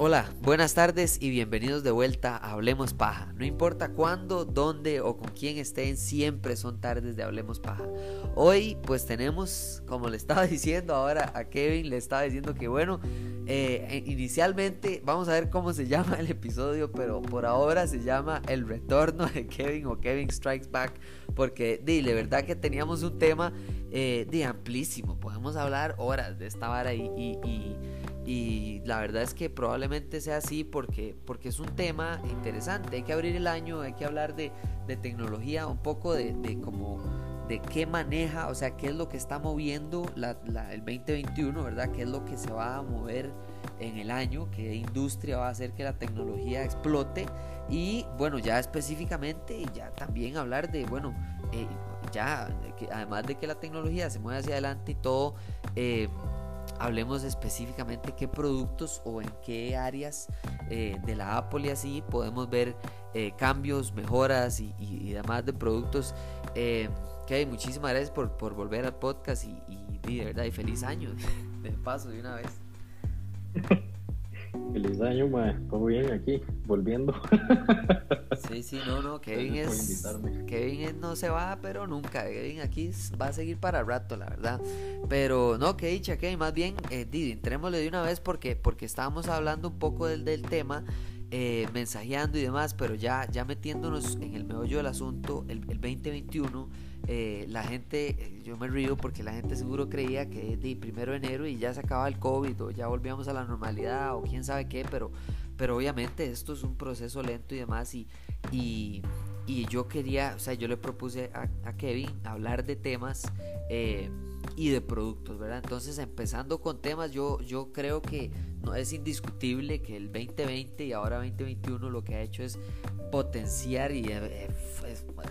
Hola, buenas tardes y bienvenidos de vuelta a Hablemos Paja. No importa cuándo, dónde o con quién estén, siempre son tardes de Hablemos Paja. Hoy pues tenemos, como le estaba diciendo ahora a Kevin, le estaba diciendo que bueno, eh, inicialmente vamos a ver cómo se llama el episodio, pero por ahora se llama El Retorno de Kevin o Kevin Strikes Back, porque de, verdad que teníamos un tema eh, de amplísimo, podemos hablar horas de esta vara y, la verdad es que probablemente sea así porque, porque es un tema interesante. Hay que abrir el año, hay que hablar de, tecnología, un poco de, de cómo de qué maneja, o sea, qué es lo que está moviendo la, el 2021, ¿verdad? ¿Qué es lo que se va a mover en el año? ¿Qué industria va a hacer que la tecnología explote? Y bueno, ya específicamente, ya también hablar de, bueno, eh, ya, que además de que la tecnología se mueve hacia adelante y todo, eh, hablemos específicamente qué productos o en qué áreas eh, de la Apple y así podemos ver cambios, mejoras y, demás de productos. Que muchísimas gracias por, por, volver al podcast y, y, de verdad y feliz año de paso de una vez. Feliz año, ma. Todo bien aquí, volviendo. Sí, sí, no, no. Kevin es. Kevin no se va, pero nunca. Kevin aquí va a seguir para rato, la verdad. Pero no, que dicha, Kevin. Más bien, eh, entrémosle de una vez porque, porque estábamos hablando un poco del, del tema. Eh, mensajeando y demás, pero ya, ya metiéndonos en el meollo del asunto, el, el 2021 eh, la gente, eh, yo me río porque la gente seguro creía que de primero de enero y ya se acaba el COVID o ya volvíamos a la normalidad o quién sabe qué, pero, pero obviamente esto es un proceso lento y demás y, y, yo quería, o sea, yo le propuse a, Kevin hablar de temas eh, y de productos, ¿verdad? Entonces empezando con temas, yo, yo creo que no es indiscutible que el 2020 y ahora 2021 lo que ha hecho es potenciar y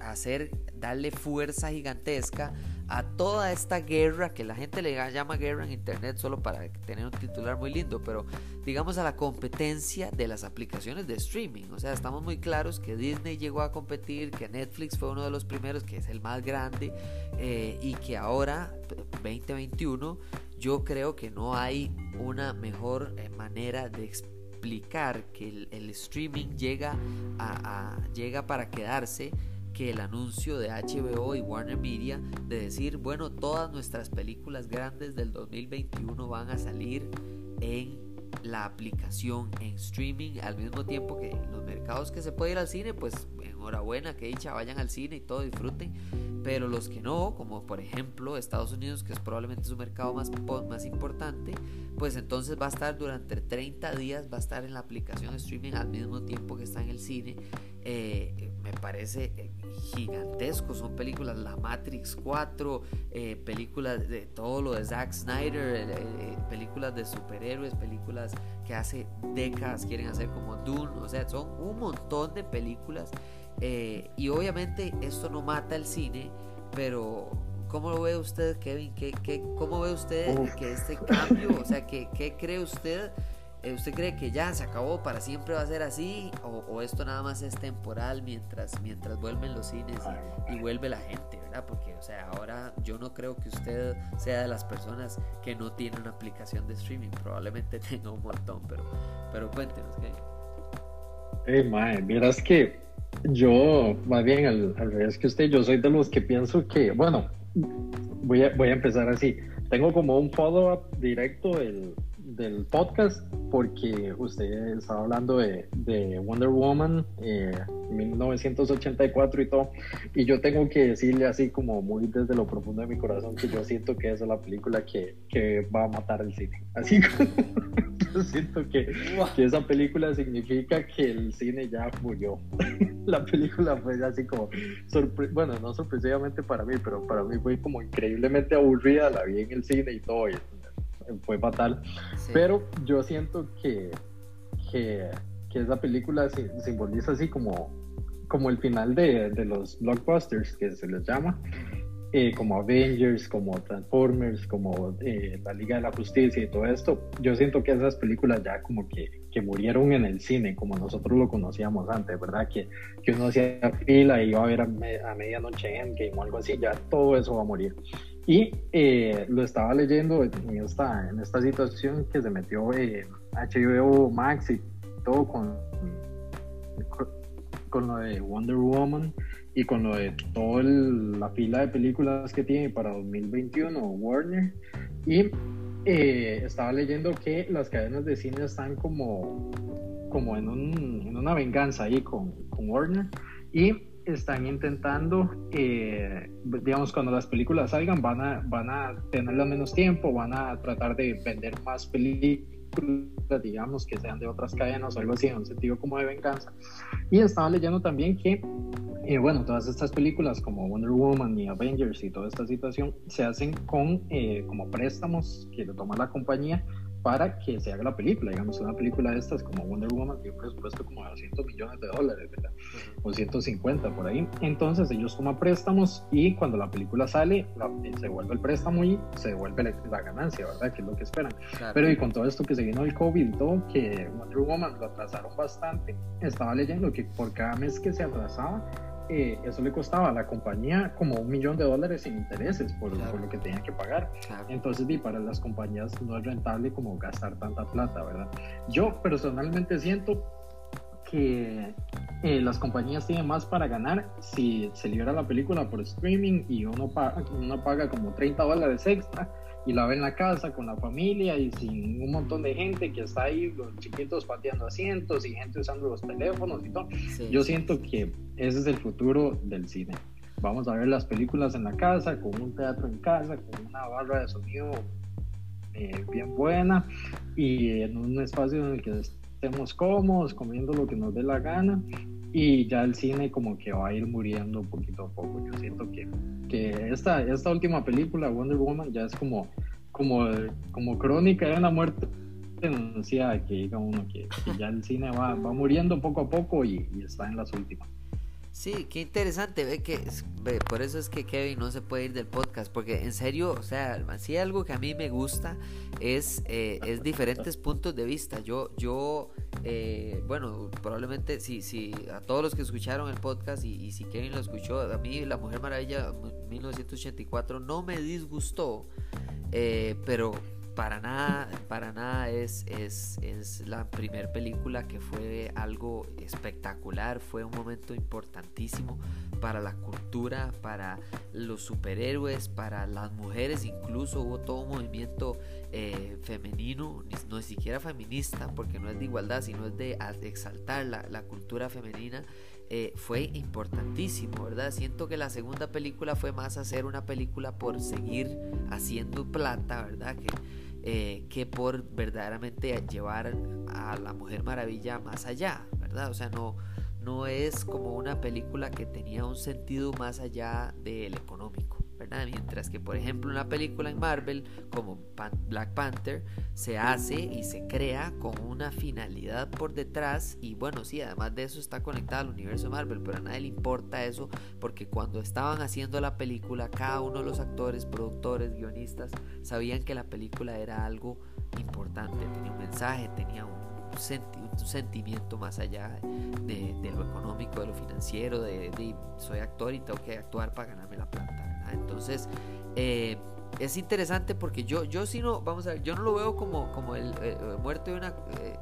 hacer, darle fuerza gigantesca a toda esta guerra que la gente le llama guerra en internet solo para tener un titular muy lindo, pero digamos a la competencia de las aplicaciones de streaming. O sea, estamos muy claros que Disney llegó a competir, que Netflix fue uno de los primeros, que es el más grande, eh, y que ahora, 2021, yo creo que no hay una mejor eh, manera de explicar que el, streaming llega, a, llega para quedarse que el anuncio de HBO y Warner Media de decir, bueno, todas nuestras películas grandes del 2021 van a salir en la aplicación en streaming al mismo tiempo que los mercados que se puede ir al cine, pues enhorabuena, que dicha, vayan al cine y todo, disfruten. Pero los que no, como por ejemplo Estados Unidos, que es probablemente su mercado más, más importante, pues entonces va a estar durante 30 días, va a estar en la aplicación streaming al mismo tiempo que está en el cine. Eh, me parece eh, gigantesco. Son películas La Matrix 4, eh, películas de todo lo de Zack Snyder, películas de superhéroes, películas que hace décadas quieren hacer como Dune. O sea, son un montón de películas y obviamente esto no mata el cine, pero ¿cómo lo ve usted, Kevin? ¿Qué, qué, ¿Cómo ve usted que este cambio, o sea, ¿qué, qué cree usted? Eh, ¿Usted cree que ya se acabó, para siempre va a ser así? ¿O, esto nada más es temporal mientras, mientras vuelven los cines y, vuelve la gente, ¿verdad? Porque, o sea, ahora yo no creo que usted sea de las personas que no tiene una aplicación de streaming. Probablemente tenga un montón, pero, pero cuéntenos, Kevin. Hey, mae, miras que yo, más bien al, revés que usted, yo soy de los que pienso que, bueno, voy a, voy a empezar así. Tengo como un follow-up directo del, del, podcast porque usted estaba hablando de, de Wonder Woman eh, 1984 y todo. Y yo tengo que decirle así como muy desde lo profundo de mi corazón que yo siento que esa es la película que, que va a matar el cine. Así como yo siento que, que esa película significa que el cine ya murió. la película fue así como, bueno, no sorpresivamente para mí, pero para mí fue como increíblemente aburrida, la vi en el cine y todo, y fue fatal. Pero yo siento que, que que esa película simboliza así como, como el final de, de, los blockbusters, que se les llama. eh, como Avengers, como Transformers, como eh, la Liga de la Justicia y todo esto, yo siento que esas películas ya como que, que murieron en el cine, como nosotros lo conocíamos antes, ¿verdad? Que, que uno hacía fila y iba a ver a, a medianoche Endgame o algo así, ya todo eso va a morir. Y eh, lo estaba leyendo en esta, en esta situación que se metió HBO Max y todo con, con lo de Wonder Woman y con lo de toda la fila de películas que tiene para 2021 Warner. Y eh, estaba leyendo que las cadenas de cine están como, como en, un, en una venganza ahí con, con Warner. Y están intentando, eh, digamos, cuando las películas salgan van a, van a tenerla menos tiempo, van a tratar de vender más películas digamos, que sean de otras cadenas o algo así, en un sentido como de venganza. Y estaba leyendo también que, eh, bueno, todas estas películas como Wonder Woman y Avengers y toda esta situación se hacen con eh, como préstamos que lo toma la compañía para que se haga la película. Digamos, una película de estas como Wonder Woman tiene un presupuesto como de 200 millones de dólares, ¿verdad? O 150 por ahí. Entonces ellos toman préstamos y cuando la película sale, se vuelve el préstamo y se devuelve la, ganancia, ¿verdad? Que es lo que esperan. Pero y con todo esto que se vino el COVID y todo, que Wonder Woman lo atrasaron bastante, estaba leyendo que por cada mes que se atrasaba, eh, eso le costaba a la compañía como un millón de dólares sin intereses por, por lo que tenían que pagar. Entonces, y para las compañías no es rentable como gastar tanta plata, ¿verdad? Yo personalmente siento que eh, las compañías tienen más para ganar si se libera la película por streaming y uno paga, uno paga como 30 dólares extra y la ve en la casa con la familia y sin un montón de gente que está ahí, los chiquitos pateando asientos y gente usando los teléfonos y todo. Yo siento que ese es el futuro del cine. Vamos a ver las películas en la casa, con un teatro en casa, con una barra de sonido eh, bien buena y en un espacio en el que estemos cómodos, comiendo lo que nos dé la gana y ya el cine como que va a ir muriendo poquito a poco. Yo siento que, que esta, esta última película, Wonder Woman, ya es como, como, como crónica de una muerte denunciada, que diga uno que, ya el cine va, va muriendo poco a poco y, está en las últimas. Sí, qué interesante, ve que por eso es que Kevin no se puede ir del podcast, porque en serio, o sea, si algo que a mí me gusta es, eh, es diferentes puntos de vista. Yo, yo, eh, bueno, probablemente si, si a todos los que escucharon el podcast y, si Kevin lo escuchó, a mí La Mujer Maravilla 1984 no me disgustó, eh, pero para nada, para nada es, es, es la primera película que fue algo espectacular, fue un momento importantísimo para la cultura, para los superhéroes, para las mujeres, incluso hubo todo un movimiento eh, femenino, no es siquiera feminista, porque no es de igualdad, sino es de exaltar la, la cultura femenina. Eh, fue importantísimo, ¿verdad? Siento que la segunda película fue más hacer una película por seguir haciendo plata, ¿verdad? Que, eh, que por verdaderamente llevar a la Mujer Maravilla más allá, ¿verdad? O sea, no, no es como una película que tenía un sentido más allá del económico. Mientras que, por ejemplo, una película en Marvel como Black Panther se hace y se crea con una finalidad por detrás y bueno, sí, además de eso está conectada al universo Marvel, pero a nadie le importa eso porque cuando estaban haciendo la película, cada uno de los actores, productores, guionistas sabían que la película era algo importante, tenía un mensaje, tenía un sentimiento más allá de, lo económico, de lo financiero, de, de, soy actor y tengo que actuar para ganarme la plata. Entonces, eh, es interesante porque yo, yo sí no, vamos a ver, yo no lo veo como, como el, eh, muerto de una, eh,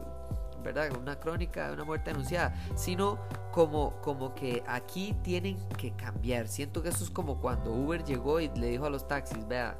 ¿verdad? Una crónica de una muerte anunciada, sino como, como que aquí tienen que cambiar. Siento que eso es como cuando Uber llegó y le dijo a los taxis, vea,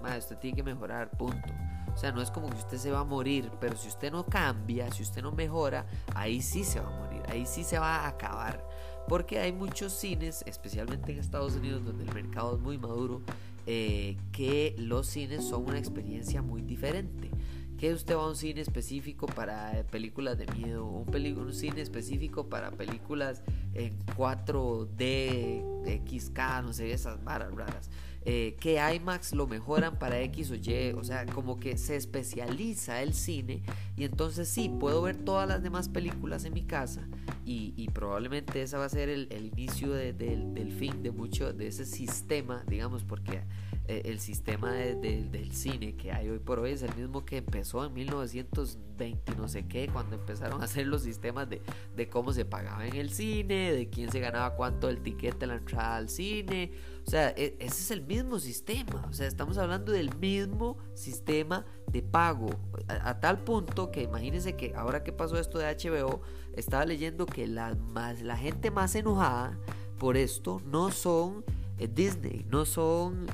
madre, usted tiene que mejorar, punto. O sea, no es como que usted se va a morir, pero si usted no cambia, si usted no mejora, ahí sí se va a morir, ahí sí se va a acabar. Porque hay muchos cines, especialmente en Estados Unidos, donde el mercado es muy maduro, eh, que los cines son una experiencia muy diferente. Que usted va a un cine específico para películas de miedo, un, un cine específico para películas en 4D, XK, no sé, esas varas raras. Eh, que IMAX lo mejoran para X o Y, o sea, como que se especializa el cine y entonces sí, puedo ver todas las demás películas en mi casa y, probablemente esa va a ser el, inicio del fin de mucho de ese sistema, digamos, porque eh, el sistema del cine que hay hoy por hoy es el mismo que empezó en 1920 no sé qué, cuando empezaron a hacer los sistemas de, de cómo se pagaba en el cine, de quién se ganaba cuánto el tiquete, la entrada al cine. O sea, e, ese es el mismo sistema. O sea, estamos hablando del mismo sistema de pago. A, tal punto que imagínense que ahora que pasó esto de HBO, estaba leyendo que la, más, la gente más enojada por esto no son eh, Disney, no son,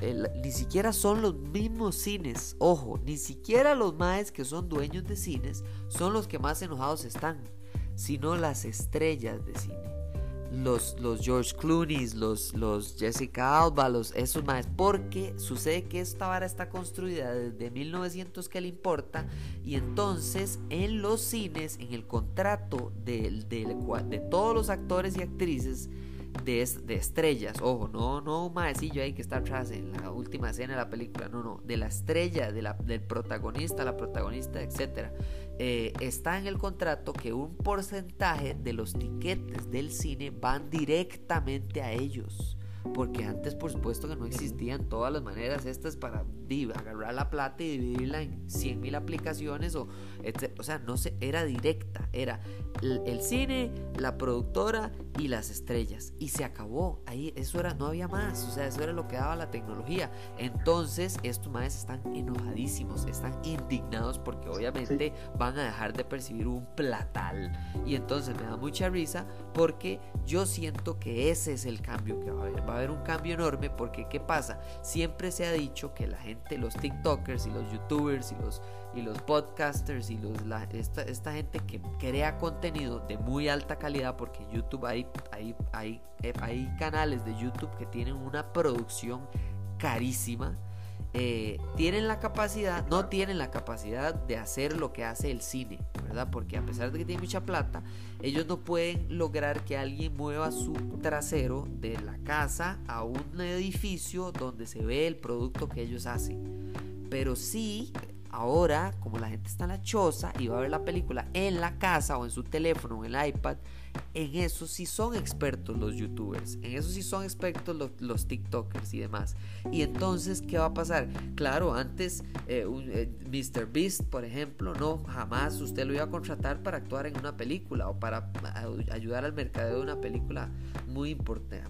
ni siquiera son los mismos cines, ojo, ni siquiera los más que son dueños de cines son los que más enojados están, sino las estrellas de cine. Los, los George Clooney, los, los Jessica Alba, los, esos más, porque sucede que esta vara está construida desde 1900 que le importa, y entonces en los cines, en el contrato de, de, de todos los actores y actrices, de, de estrellas, ojo, no, no maecillo ahí que está atrás en la última escena de la película, no, no, de la estrella, de la, del protagonista, la protagonista, etcétera. Eh, está en el contrato que un porcentaje de los tiquetes del cine van directamente a ellos. Porque antes, por supuesto, que no existían todas las maneras estas para agarrar la plata y dividirla en 100 mil aplicaciones. O, o sea, no se, era directa. Era el, cine, la productora y las estrellas. Y se acabó. Ahí, eso era, no había más. O sea, eso era lo que daba la tecnología. Entonces, estos maestros están enojadísimos, están indignados porque obviamente van a dejar de percibir un platal. Y entonces me da mucha risa porque yo siento que ese es el cambio que va a haber. Va a haber un cambio enorme porque, ¿qué pasa? Siempre se ha dicho que la gente, los TikTokers y los YouTubers y los y los podcasters y los, esta, gente que crea contenido de muy alta calidad, porque YouTube hay, hay, hay, hay canales de YouTube que tienen una producción carísima. Eh, tienen la capacidad, no tienen la capacidad de hacer lo que hace el cine, ¿verdad? Porque a pesar de que tienen mucha plata, ellos no pueden lograr que alguien mueva su trasero de la casa a un edificio donde se ve el producto que ellos hacen. Pero sí Ahora, como la gente está en la choza y va a ver la película en la casa o en su teléfono o en el iPad, en eso sí son expertos los youtubers, en eso sí son expertos los, TikTokers y demás. Y entonces, ¿qué va a pasar? Claro, antes eh, eh, Mr. Beast, por ejemplo, no, jamás usted lo iba a contratar para actuar en una película o para ayudar al mercadeo de una película muy,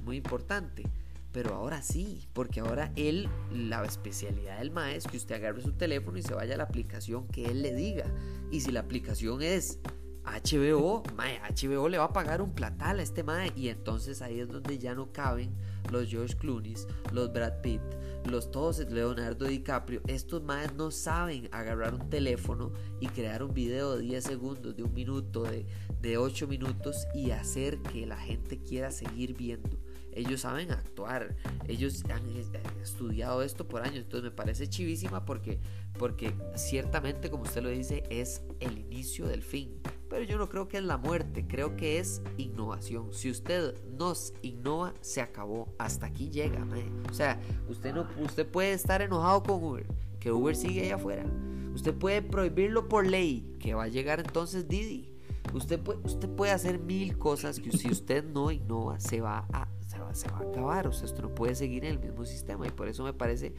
muy importante. Pero ahora sí, porque ahora él, la especialidad del maestro es que usted agarre su teléfono y se vaya a la aplicación que él le diga. Y si la aplicación es HBO, mae, HBO le va a pagar un platal a este mae. Y entonces ahí es donde ya no caben los George Clooney, los Brad Pitt, los todos Leonardo DiCaprio. Estos maes no saben agarrar un teléfono y crear un video de 10 segundos, de un minuto, de, de 8 minutos y hacer que la gente quiera seguir viendo ellos saben actuar, ellos han eh, estudiado esto por años, entonces me parece chivísima porque, porque ciertamente, como usted lo dice, es el inicio del fin. Pero yo no creo que es la muerte, creo que es innovación. Si usted nos innova, se acabó. Hasta aquí llega, O sea, usted no, usted puede estar enojado con Uber, que Uber sigue allá afuera. Usted puede prohibirlo por ley, que va a llegar entonces Didi. Usted puede, usted puede hacer mil cosas que si usted no innova, se va a se va a acabar, o sea, esto no puede seguir en el mismo sistema y por eso me parece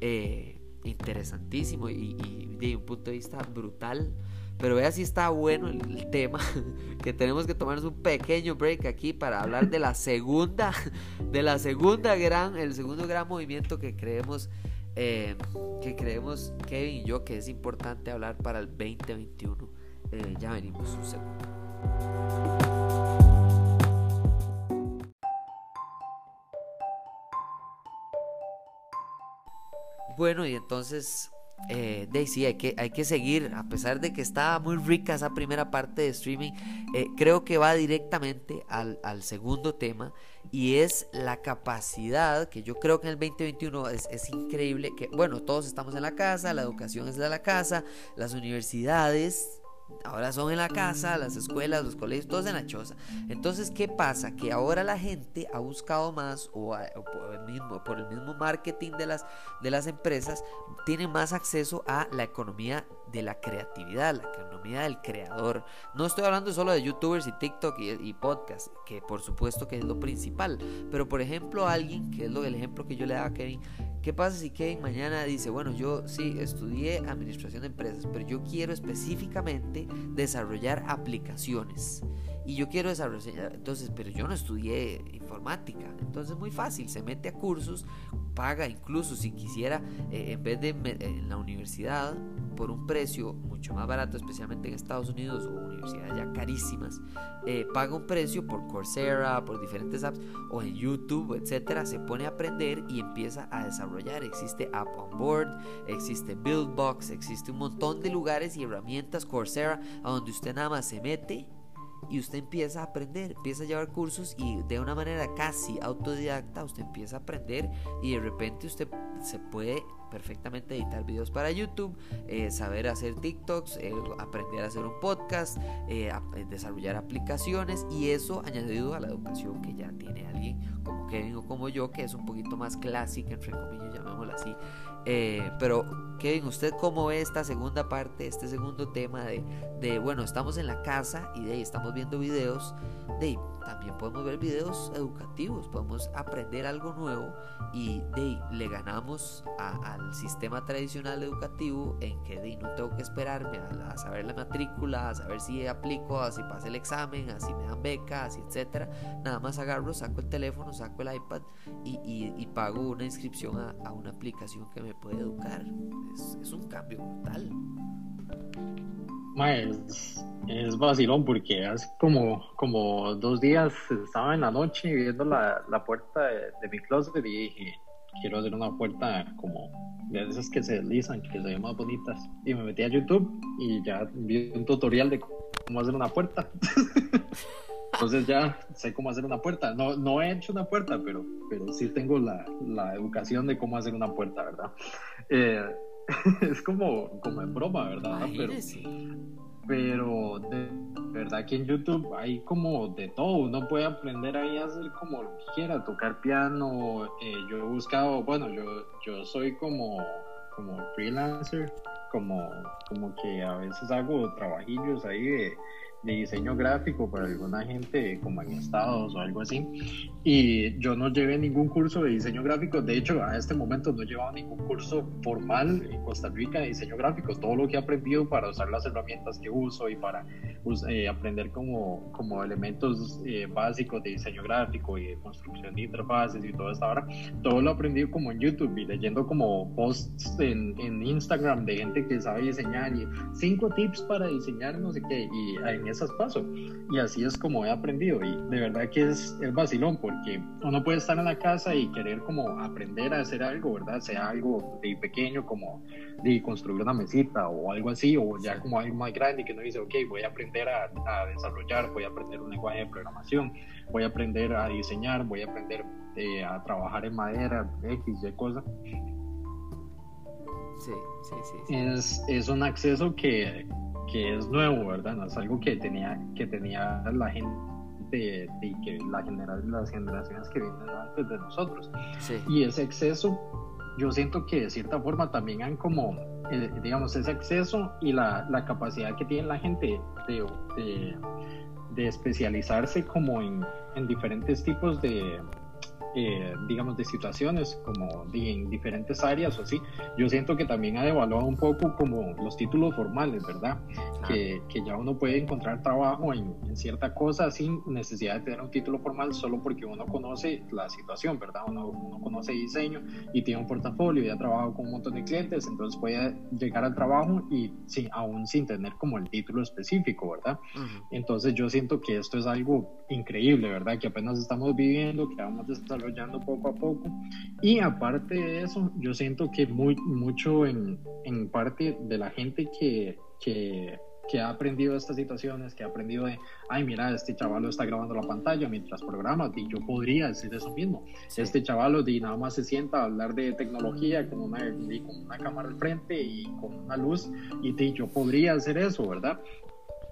eh, interesantísimo y, de un punto de vista brutal. Pero vea si está bueno el, tema, que tenemos que tomarnos un pequeño break aquí para hablar de la segunda, de la segunda gran, el segundo gran movimiento que creemos, eh, que creemos Kevin y yo que es importante hablar para el 2021. Eh, ya venimos un segundo. Bueno, y entonces, eh, Daisy, hay que, hay que seguir, a pesar de que estaba muy rica esa primera parte de streaming, eh, creo que va directamente al, segundo tema y es la capacidad, que yo creo que en el 2021 es, es increíble, que bueno, todos estamos en la casa, la educación es de la casa, las universidades Ahora son en la casa, las escuelas, los colegios, todos en la choza. Entonces, ¿qué pasa? Que ahora la gente ha buscado más o, por, el mismo, por el mismo marketing de las, de las empresas, tiene más acceso a la economía de la creatividad, la economía del creador. No estoy hablando solo de youtubers y TikTok y, y podcast, que por supuesto que es lo principal, pero por ejemplo alguien, que es lo, el ejemplo que yo le daba a Kevin, ¿qué pasa si Kevin mañana dice, bueno, yo sí estudié administración de empresas, pero yo quiero específicamente desarrollar aplicaciones? y yo quiero desarrollar, entonces, pero yo no estudié informática, entonces muy fácil, se mete a cursos, paga incluso si quisiera, eh, en vez de en la universidad, por un precio mucho más barato, especialmente en Estados Unidos o universidades ya carísimas, eh, paga un precio por Coursera, por diferentes apps o en YouTube, etcétera, se pone a aprender y empieza a desarrollar. Existe App on Board, existe Buildbox, existe un montón de lugares y herramientas Coursera a donde usted nada más se mete y usted empieza a aprender, empieza a llevar cursos y de una manera casi autodidacta usted empieza a aprender y de repente usted se puede perfectamente editar videos para YouTube, eh, saber hacer TikToks, eh, aprender a hacer un podcast, eh, desarrollar aplicaciones y eso añadido a la educación que ya tiene alguien como Kevin o como yo, que es un poquito más clásica, entre comillas, llamémosla así, pero Kevin, ¿usted cómo ve esta segunda parte, este segundo tema de, de bueno, estamos en la casa y de ahí estamos viendo videos, de también podemos ver videos educativos, podemos aprender algo nuevo y de le ganamos al sistema tradicional educativo en que de no tengo que esperarme a, saber la matrícula, a saber si aplico, a si el examen, a si me dan becas, etcétera. Nada más agarro, saco el teléfono, saco el iPad y, y, pago una inscripción a, a, una aplicación que me puede educar. Es, es un cambio total es, es vacilón porque hace como, como dos días estaba en la noche viendo la, la puerta de, mi closet y dije, quiero hacer una puerta como de esas que se deslizan, que se ven más bonitas. Y me metí a YouTube y ya vi un tutorial de cómo hacer una puerta. Entonces ya sé cómo hacer una puerta. No, no he hecho una puerta, pero, pero sí tengo la, la educación de cómo hacer una puerta, ¿verdad? Eh, es como, como en broma, ¿verdad? Pero, pero de verdad que en YouTube hay como de todo, uno puede aprender ahí a hacer como lo que quiera, tocar piano, eh, yo he buscado, bueno, yo, yo soy como, como freelancer, como, como que a veces hago trabajillos ahí de de diseño gráfico para alguna gente como en Estados o algo así. Y yo no llevé ningún curso de diseño gráfico. De hecho, a este momento no he llevado ningún curso formal en Costa Rica de diseño gráfico. Todo lo que he aprendido para usar las herramientas que uso y para eh, aprender como, como elementos eh, básicos de diseño gráfico y de construcción de interfaces y todo esto ahora, todo lo he aprendido como en YouTube y leyendo como posts en, en Instagram de gente que sabe diseñar y cinco tips para diseñar no sé qué. Y en esas paso. Y así es como he aprendido. Y de verdad que es, el vacilón, porque uno puede estar en la casa y querer como aprender a hacer algo, ¿verdad? Sea algo de pequeño, como de construir una mesita o algo así, o ya como algo más grande que uno dice, ok, voy a aprender a, desarrollar, voy a aprender un lenguaje de programación, voy a aprender a diseñar, voy a aprender eh, a trabajar en madera, X, Y cosas. Sí, sí, sí, Es, es un acceso que, que es nuevo, ¿verdad? No es algo que tenía, que tenía la gente y que la las generaciones que vienen antes de nosotros. Y ese acceso, yo siento que de cierta forma también han como, eh, digamos, ese acceso y la, la, capacidad que tiene la gente de, de, de especializarse como en, en diferentes tipos de, eh, digamos, de situaciones como en diferentes áreas o así, yo siento que también ha devaluado un poco como los títulos formales, ¿verdad? Que, que, ya uno puede encontrar trabajo en, cierta cosa sin necesidad de tener un título formal solo porque uno conoce la situación, ¿verdad? Uno, uno conoce diseño y tiene un portafolio y ha trabajado con un montón de clientes, entonces puede llegar al trabajo y sí, aún sin tener como el título específico, ¿verdad? Entonces yo siento que esto es algo increíble, ¿verdad? Que apenas estamos viviendo, que vamos desarrollando poco a poco. Y aparte de eso, yo siento que muy, mucho en, en parte de la gente que, que, que, ha aprendido estas situaciones, que ha aprendido de, ay, mira, este chaval lo está grabando la pantalla mientras programa, y yo podría decir eso mismo. Este chaval de nada más se sienta a hablar de tecnología con una, con una cámara al frente y con una luz, y yo podría hacer eso, ¿verdad?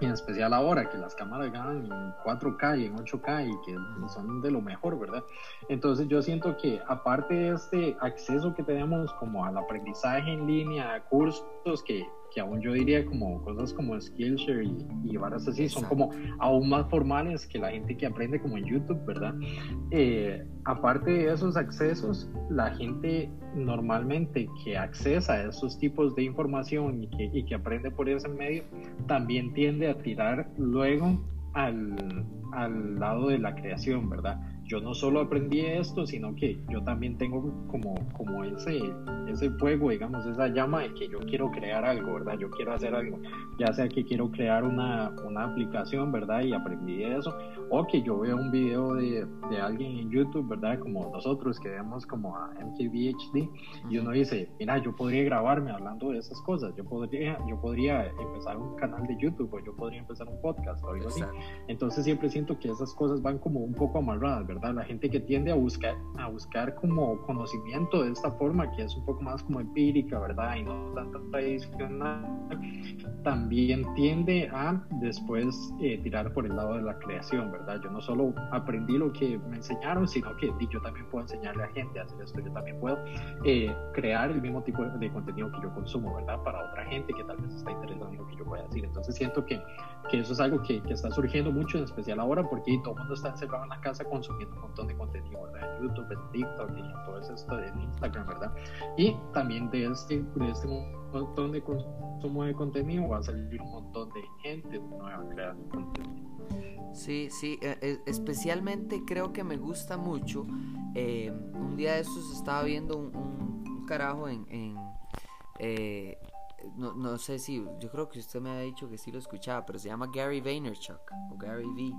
En especial ahora que las cámaras ganan en 4K y en 8K y que son de lo mejor, ¿verdad? Entonces yo siento que aparte de este acceso que tenemos como al aprendizaje en línea, a cursos que que aún yo diría como cosas como Skillshare y, y varas así, son como aún más formales que la gente que aprende como en YouTube, ¿verdad? Eh, aparte de esos accesos, la gente normalmente que accesa a esos tipos de información y que, y que aprende por ese medio, también tiende a tirar luego al, al lado de la creación, ¿verdad? Yo no solo aprendí esto, sino que yo también tengo como, como ese, ese fuego, digamos, esa llama de que yo quiero crear algo, ¿verdad? Yo quiero hacer algo, ya sea que quiero crear una, una aplicación, ¿verdad? Y aprendí eso, o que yo veo un video de, de alguien en YouTube, ¿verdad? Como nosotros que vemos como a MKBHD, y uno dice, mira, yo podría grabarme hablando de esas cosas, yo podría, yo podría empezar un canal de YouTube, o yo podría empezar un podcast, o algo así. Entonces siempre siento que esas cosas van como un poco amarradas, ¿verdad? La gente que tiende a buscar, a buscar como conocimiento de esta forma, que es un poco más como empírica, ¿verdad? Y no tanto tradicional, también tiende a después eh, tirar por el lado de la creación, ¿verdad? Yo no solo aprendí lo que me enseñaron, sino que yo también puedo enseñarle a gente a hacer esto, yo también puedo eh, crear el mismo tipo de contenido que yo consumo, ¿verdad? Para otra gente que tal vez está interesada en lo que yo voy a decir. Entonces siento que, que eso es algo que, que está surgiendo mucho, en especial ahora, porque todo el mundo está encerrado en la casa consumiendo un montón de contenido, ¿verdad? En YouTube, en TikTok y en todo esto, en Instagram, ¿verdad? Y también de este, de este montón de consumo de contenido va a salir un montón de gente nueva creando contenido. Sí, sí, e, e, especialmente creo que me gusta mucho. Eh, un día de estos estaba viendo un, un, carajo en, en eh, no, no, sé si, yo creo que usted me ha dicho que sí lo escuchaba, pero se llama Gary Vaynerchuk o Gary V.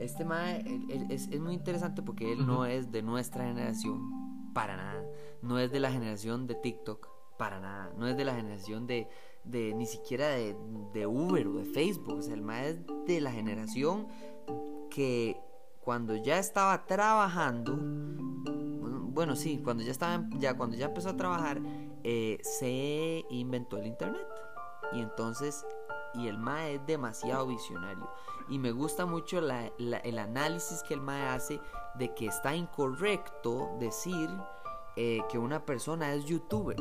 Este mae es, es, muy interesante porque él no es de nuestra generación, para nada. No es de la generación de TikTok, para nada. No es de la generación de, de ni siquiera de, de Uber o de Facebook. O sea, el mae es de la generación que cuando ya estaba trabajando, bueno, sí, cuando ya estaba, ya cuando ya empezó a trabajar, eh, se inventó el internet. Y entonces, y el MAE es demasiado visionario. Y me gusta mucho el análisis que el MAE hace de que está incorrecto decir eh, que una persona es youtuber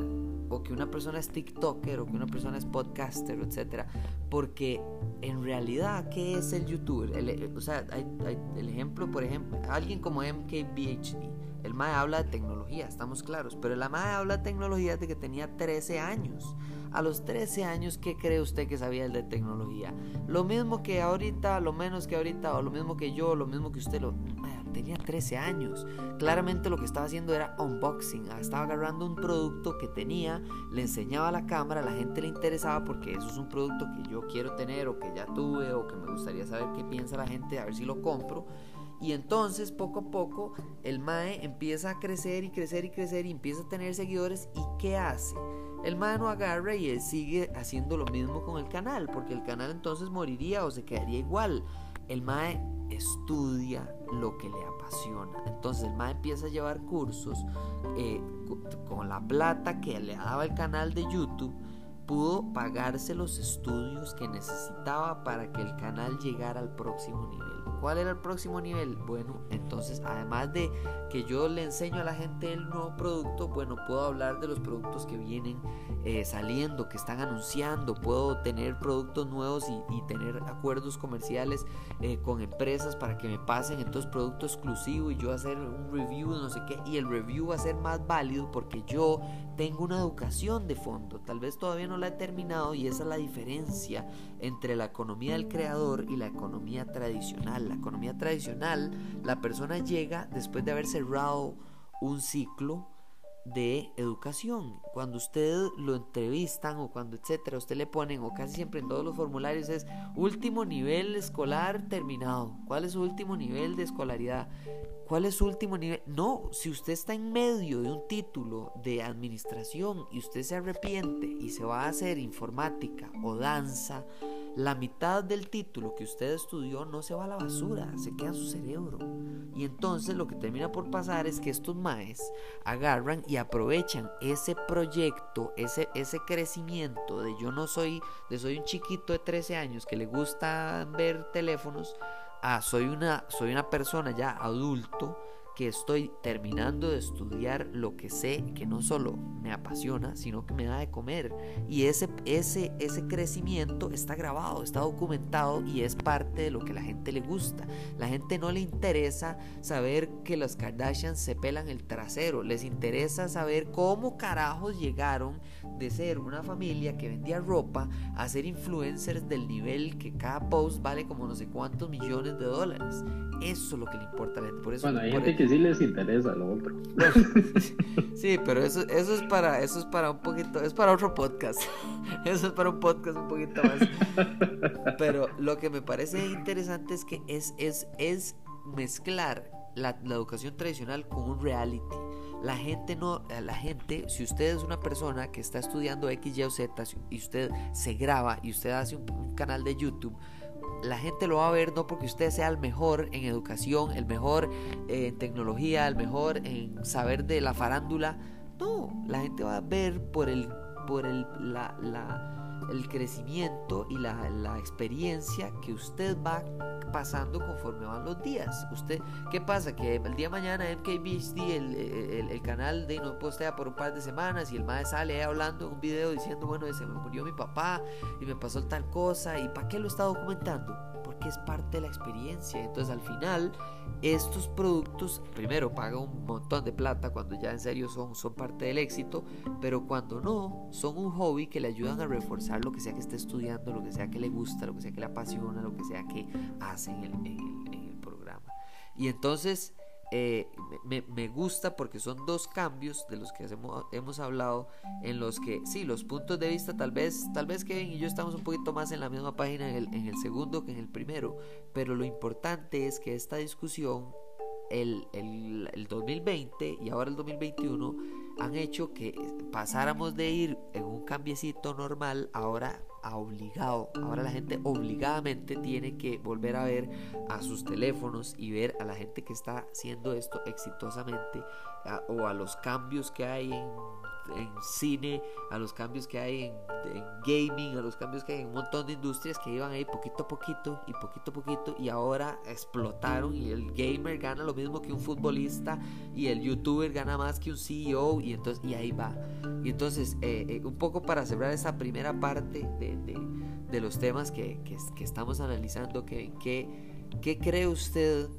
o que una persona es tiktoker o que una persona es podcaster, etc. Porque en realidad, ¿qué es el youtuber? o sea, el ejemplo, por ejemplo, alguien como MKBHD. El MAE habla de tecnología, estamos claros, pero el MAE habla de tecnología desde que tenía 13 años. A los 13 años, ¿qué cree usted que sabía el de tecnología? Lo mismo que ahorita, lo menos que ahorita, o lo mismo que yo, lo mismo que usted, lo... tenía 13 años. Claramente lo que estaba haciendo era unboxing, ah, estaba agarrando un producto que tenía, le enseñaba a la cámara, a la gente le interesaba porque eso es un producto que yo quiero tener o que ya tuve o que me gustaría saber qué piensa la gente, a ver si lo compro. Y entonces poco a poco el MAE empieza a crecer y crecer y crecer y empieza a tener seguidores. ¿Y qué hace? el mano agarra y él sigue haciendo lo mismo con el canal, porque el canal entonces moriría o se quedaría igual. El MAE estudia lo que le apasiona. Entonces el MAE empieza a llevar cursos eh, con la plata que le daba el canal de YouTube. Pudo pagarse los estudios que necesitaba para que el canal llegara al próximo nivel. ¿Cuál era el próximo nivel? Bueno, entonces además de que yo le enseño a la gente el nuevo producto, bueno, puedo hablar de los productos que vienen eh, saliendo, que están anunciando, puedo tener productos nuevos y, tener acuerdos comerciales eh, con empresas para que me pasen entonces producto exclusivo y yo hacer un review, no sé qué, y el review va a ser más válido porque yo tengo una educación de fondo, tal vez todavía no la he terminado y esa es la diferencia entre la economía del creador y la economía tradicional. La economía tradicional, la persona llega después de haber cerrado un ciclo de educación. Cuando usted lo entrevistan o cuando etcétera, usted le ponen, o casi siempre en todos los formularios es último nivel escolar terminado. ¿Cuál es su último nivel de escolaridad? ¿Cuál es su último nivel? No, si usted está en medio de un título de administración y usted se arrepiente y se va a hacer informática o danza, la mitad del título que usted estudió no se va a la basura, se queda en su cerebro. Y entonces lo que termina por pasar es que estos maes agarran y aprovechan ese proyecto, ese, ese crecimiento de yo no soy, de soy un chiquito de 13 años que le gusta ver teléfonos, a soy una, soy una persona ya adulto que estoy terminando de estudiar lo que sé que no solo me apasiona, sino que me da de comer. Y ese, ese, ese crecimiento está grabado, está documentado y es parte de lo que la gente le gusta. La gente no le interesa saber que los Kardashians se pelan el trasero, les interesa saber cómo carajos llegaron de ser una familia que vendía ropa a ser influencers del nivel que cada post vale como no sé cuántos millones de dólares. Eso es lo que le importa a la gente. Por eso, bueno, hay gente que sí les interesa lo otro. sí, pero eso, eso es para, eso es para un poquito, es para otro podcast. Eso es para un podcast un poquito más. Pero lo que me parece interesante es que es, es, es mezclar la, la educación tradicional con un reality. La gente no, la gente, si usted es una persona que está estudiando X, Y o Z y usted se graba y usted hace un canal de YouTube, la gente lo va a ver no porque usted sea el mejor en educación, el mejor en tecnología, el mejor en saber de la farándula. No, la gente va a ver por el, por el, la, el crecimiento y la, la, experiencia que usted va pasando conforme van los días. Usted, ¿qué pasa? Que el día de mañana MKBHD, el, el, el, canal de no postea por un par de semanas y el madre sale hablando en un video diciendo, bueno, se me murió mi papá y me pasó tal cosa y ¿para qué lo está documentando? Porque es parte de la experiencia. Entonces al final estos productos, primero, pagan un montón de plata cuando ya en serio son, parte del éxito, pero cuando no, son un hobby que le ayudan a reforzar lo que sea que esté estudiando, lo que sea que le gusta, lo que sea que le apasiona, lo que sea que hace en el, programa. Y entonces... Eh, me, me, gusta porque son dos cambios de los que hemos, hemos, hablado en los que sí los puntos de vista tal vez tal vez Kevin y yo estamos un poquito más en la misma página en el, en el segundo que en el primero pero lo importante es que esta discusión el, el, el 2020 y ahora el 2021 han hecho que pasáramos de ir en un cambiecito normal ahora obligado. Ahora la gente obligadamente tiene que volver a ver a sus teléfonos y ver a la gente que está haciendo esto exitosamente o a los cambios que hay en en cine, a los cambios que hay en, gaming, a los cambios que hay en un montón de industrias que iban ahí poquito a poquito y poquito a poquito y ahora explotaron y el gamer gana lo mismo que un futbolista y el youtuber gana más que un CEO y entonces y ahí va. Y entonces eh, eh, un poco para cerrar esa primera parte de, de, los temas que, que, estamos analizando, que, que, ¿qué cree usted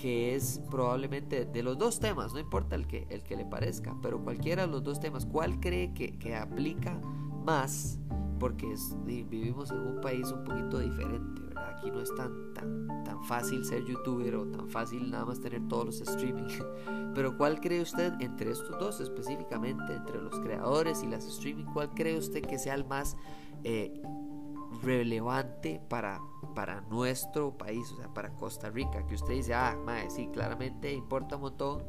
que es probablemente de los dos temas, no importa el que, el que le parezca, pero cualquiera de los dos temas, ¿cuál cree que, que aplica más? Porque vivimos en un país un poquito diferente, ¿verdad? Aquí no es tan, tan, tan fácil ser youtuber o tan fácil nada más tener todos los streaming. Pero ¿cuál cree usted entre estos dos específicamente, entre los creadores y las streaming, cuál cree usted que sea el más eh, relevante para, para nuestro país, o sea, para Costa Rica, que usted dice, ah, madre, sí, claramente importa un montón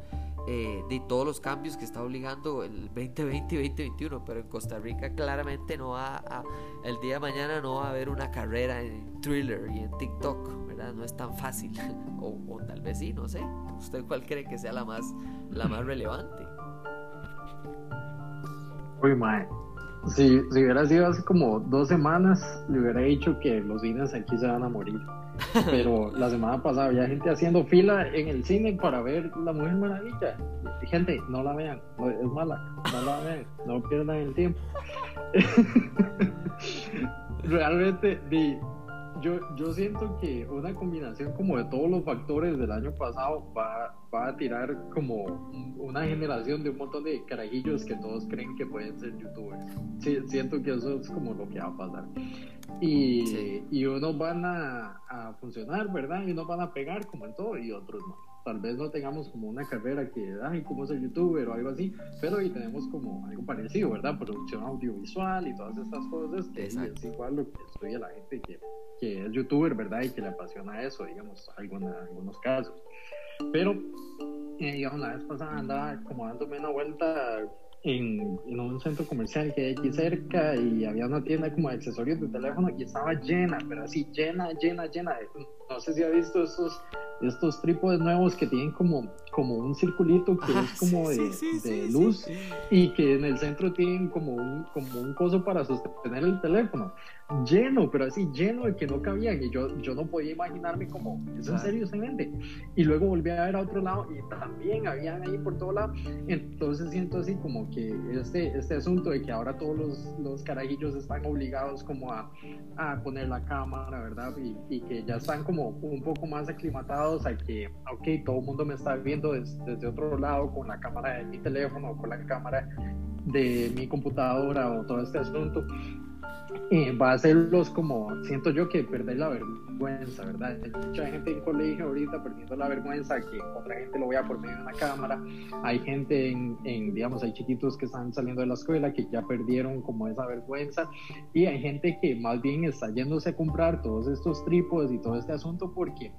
eh, de todos los cambios que está obligando el 2020 y 2021, pero en Costa Rica claramente no va a, el día de mañana no va a haber una carrera en Thriller y en TikTok, ¿verdad? No es tan fácil, o, o tal vez sí, no sé, ¿usted cuál cree que sea la más, la más relevante? Uy, mae, si, si hubiera sido hace como dos semanas, le hubiera dicho que los cines aquí se van a morir. Pero la semana pasada había gente haciendo fila en el cine para ver La Mujer Maravilla. Gente, no la vean, es mala, no la vean, no pierdan el tiempo. Realmente, di, yo, yo siento que una combinación como de todos los factores del año pasado va, va a tirar como una generación de un montón de carajillos que todos creen que pueden ser youtubers. Sí, siento que eso es como lo que va a pasar. Y, y unos van a, a, funcionar, ¿verdad? Y unos van a pegar como en todo y otros no. Tal vez no tengamos como una carrera que, ay, ¿cómo ser youtuber o algo así? Pero ahí tenemos como algo parecido, ¿verdad? Producción audiovisual y todas estas cosas que es igual lo que estudia la gente que que es youtuber, ¿verdad? Y que le apasiona eso, digamos, alguna, algunos casos. Pero, eh, digamos, la vez pasada andaba como dándome una vuelta en, un centro comercial que hay aquí cerca y había una tienda como de accesorios de teléfono y estaba llena, pero así llena, llena, llena. No sé si ha visto estos estos trípodes nuevos que tienen como, como un circulito que es como de, luz y que en el centro tienen como un, como un coso para sostener el teléfono. Lleno, pero así lleno de que no cabían y yo, yo no podía imaginarme como, ¿es en serio se vende? Y luego volví a ver a otro lado y también habían ahí por todo lado. Entonces siento así como que este, este asunto de que ahora todos los, los carajillos están obligados como a, a poner la cámara, ¿verdad? Y, y que ya están como un poco más aclimatados a que, ok, todo el mundo me está viendo desde, otro lado con la cámara de mi teléfono o con la cámara de mi computadora o todo este asunto, eh, va a hacerlos como, siento yo que perder la vergüenza, ¿verdad? Hay mucha gente en colegio ahorita perdiendo la vergüenza que otra gente lo vea por medio de una cámara. Hay gente en, en, digamos, hay chiquitos que están saliendo de la escuela que ya perdieron como esa vergüenza. Y hay gente que más bien está yéndose a comprar todos estos trípodes y todo este asunto porque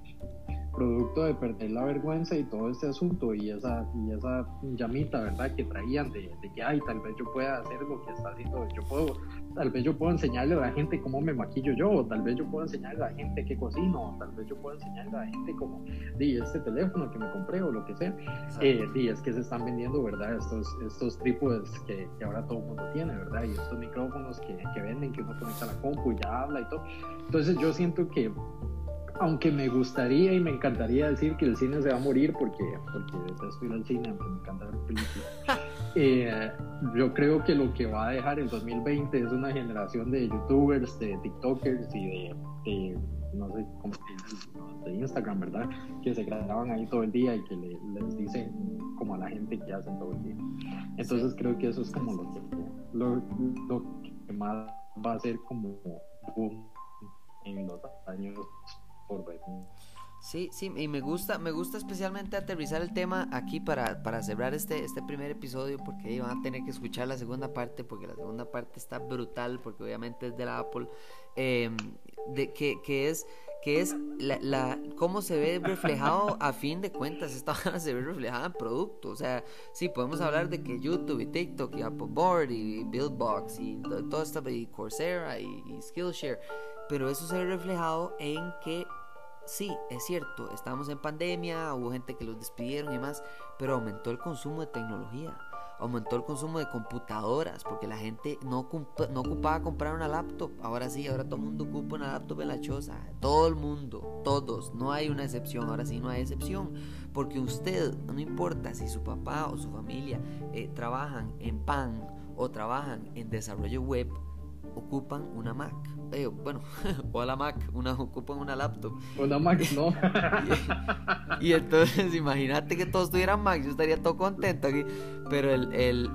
producto de perder la vergüenza y todo este asunto y esa, y esa llamita, ¿verdad? Que traían de, que, ay, tal vez yo pueda hacer lo que está haciendo, yo puedo, tal vez yo puedo enseñarle a la gente cómo me maquillo yo, o tal vez yo puedo enseñarle a la gente qué cocino, o tal vez yo puedo enseñarle a la gente cómo, di, este teléfono que me compré o lo que sea. Eh, y es que se están vendiendo, ¿verdad? Estos, estos trípodes que, que ahora todo el mundo tiene, ¿verdad? Y estos micrófonos que, que venden, que uno conecta a la compu y ya habla y todo. Entonces yo siento que aunque me gustaría y me encantaría decir que el cine se va a morir porque, porque detesto ir al cine, aunque me encanta ver películas. Eh, yo creo que lo que va a dejar el 2020 es una generación de youtubers, de tiktokers y de, no sé cómo de Instagram, ¿verdad? Que se graban ahí todo el día y que les dicen como a la gente que hacen todo el día. Entonces creo que eso es como lo que, lo, lo que más va a ser como boom en los años Sí, sí, y me gusta, me gusta especialmente aterrizar el tema aquí para, para cerrar este, este primer episodio, porque van a tener que escuchar la segunda parte, porque la segunda parte está brutal, porque obviamente es de la Apple, em, de, que, que es que es la, cómo se ve reflejado a fin de cuentas esta se ve reflejada en producto o sea sí podemos hablar de que YouTube y TikTok y Apple Board y Buildbox y todo esto y Coursera y, y Skillshare pero eso se ve reflejado en que sí, es cierto, estamos en pandemia, hubo gente que los despidieron y más, pero aumentó el consumo de tecnología, aumentó el consumo de computadoras, porque la gente no, ocupaba comprar una laptop, ahora sí, ahora todo el mundo ocupa una laptop en la choza, todo el mundo, todos, no hay una excepción, ahora sí no hay excepción, porque usted, no importa si su papá o su familia eh, trabajan en PAN o trabajan en desarrollo web, ocupan una Mac. Eh, bueno, o la Mac, una, ocupan una laptop. Una Mac, no. y, entonces, imagínate que todos tuvieran Mac, yo estaría todo contento aquí. Pero el. el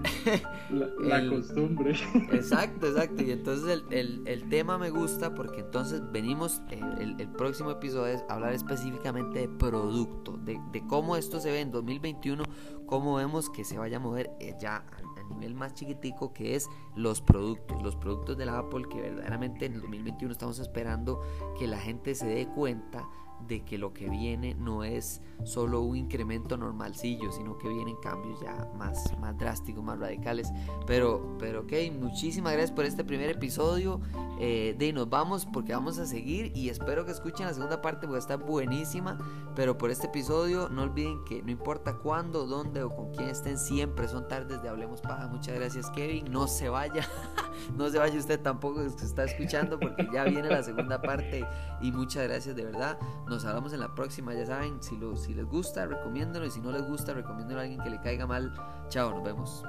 la, costumbre. Exacto, exacto. Y entonces el, el, tema me gusta porque entonces venimos. Eh, el, próximo episodio es hablar específicamente de producto, de, de cómo esto se ve en 2021, cómo vemos que se vaya a mover eh, ya nivel más chiquitico que es los productos, los productos de la Apple que verdaderamente en el 2021 estamos esperando que la gente se dé cuenta de que lo que viene no es solo un incremento normalcillo, sino que vienen cambios ya más, más drásticos, más radicales. Pero, pero ok, muchísimas gracias por este primer episodio. Eh, de nos vamos porque vamos a seguir y espero que escuchen la segunda parte porque está buenísima. Pero por este episodio no olviden que no importa cuándo, dónde o con quién estén, siempre son tardes de Hablemos Paja. Muchas gracias Kevin, no se vaya, no se vaya usted tampoco que está escuchando porque ya viene la segunda parte y muchas gracias de verdad. Nos hablamos en la próxima, ya saben, si, lo, si les gusta, recomiéndenlo y si no les gusta, recomiéndenlo a alguien que le caiga mal. Chao, nos vemos.